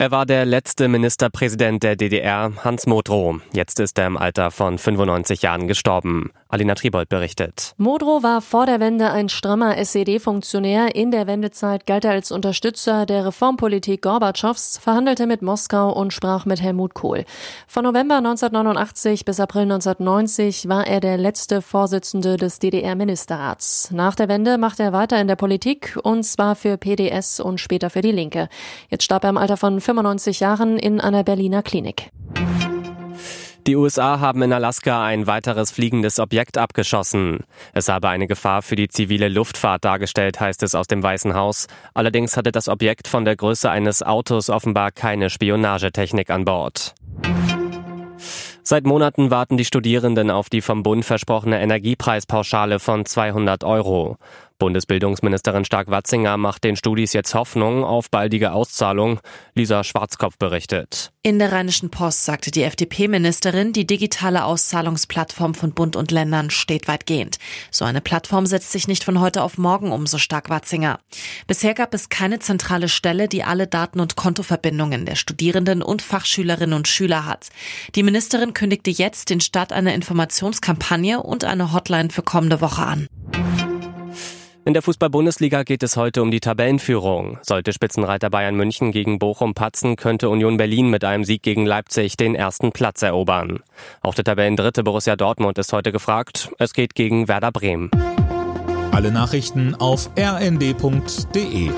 Er war der letzte Ministerpräsident der DDR, Hans Modrow. Jetzt ist er im Alter von 95 Jahren gestorben. Alina Tribold berichtet. Modrow war vor der Wende ein strammer SED-Funktionär. In der Wendezeit galt er als Unterstützer der Reformpolitik Gorbatschows, verhandelte mit Moskau und sprach mit Helmut Kohl. Von November 1989 bis April 1990 war er der letzte Vorsitzende des DDR-Ministerrats. Nach der Wende machte er weiter in der Politik und zwar für PDS und später für die Linke. Jetzt starb er im Alter von 95 Jahren in einer Berliner Klinik. Die USA haben in Alaska ein weiteres fliegendes Objekt abgeschossen. Es habe eine Gefahr für die zivile Luftfahrt dargestellt, heißt es aus dem Weißen Haus. Allerdings hatte das Objekt von der Größe eines Autos offenbar keine Spionagetechnik an Bord. Seit Monaten warten die Studierenden auf die vom Bund versprochene Energiepreispauschale von 200 Euro. Bundesbildungsministerin Stark-Watzinger macht den Studis jetzt Hoffnung auf baldige Auszahlung. Lisa Schwarzkopf berichtet. In der Rheinischen Post sagte die FDP-Ministerin, die digitale Auszahlungsplattform von Bund und Ländern steht weitgehend. So eine Plattform setzt sich nicht von heute auf morgen um, so Stark-Watzinger. Bisher gab es keine zentrale Stelle, die alle Daten und Kontoverbindungen der Studierenden und Fachschülerinnen und Schüler hat. Die Ministerin kündigte jetzt den Start einer Informationskampagne und eine Hotline für kommende Woche an. In der Fußball-Bundesliga geht es heute um die Tabellenführung. Sollte Spitzenreiter Bayern München gegen Bochum patzen, könnte Union Berlin mit einem Sieg gegen Leipzig den ersten Platz erobern. Auch der Tabellendritte Borussia Dortmund ist heute gefragt. Es geht gegen Werder Bremen. Alle Nachrichten auf rnd.de